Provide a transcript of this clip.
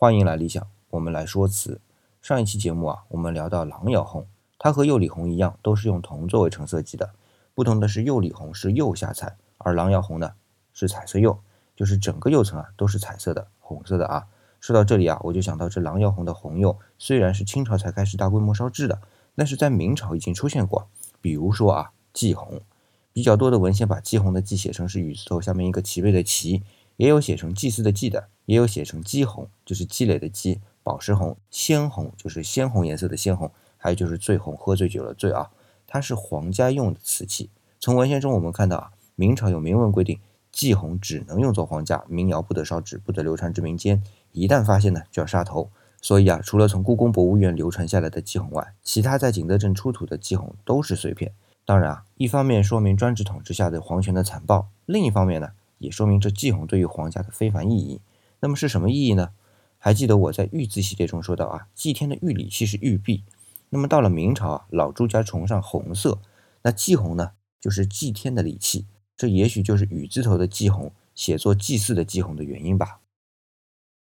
欢迎来理想，我们来说词。上一期节目啊，我们聊到狼窑红，它和釉里红一样，都是用铜作为成色基的。不同的是，釉里红是釉下彩，而狼窑红呢是彩色釉，就是整个釉层啊都是彩色的，红色的啊。说到这里啊，我就想到这狼窑红的红釉，虽然是清朝才开始大规模烧制的，但是在明朝已经出现过。比如说啊，祭红，比较多的文献把祭红的祭写成是雨字头下面一个齐备的齐，也有写成祭祀的祭的。也有写成积红，就是积累的积；宝石红、鲜红，就是鲜红颜色的鲜红；还有就是醉红，喝醉酒了醉啊。它是皇家用的瓷器。从文献中我们看到啊，明朝有明文规定，祭红只能用作皇家，民窑不得烧制，不得流传至民间。一旦发现呢，就要杀头。所以啊，除了从故宫博物院流传下来的祭红外，其他在景德镇出土的祭红都是碎片。当然啊，一方面说明专制统治下的皇权的残暴，另一方面呢，也说明这祭红对于皇家的非凡意义。那么是什么意义呢？还记得我在玉字系列中说到啊，祭天的玉礼器是玉璧。那么到了明朝啊，老朱家崇尚红色，那祭红呢，就是祭天的礼器。这也许就是雨字头的祭红写作祭祀的祭红的原因吧。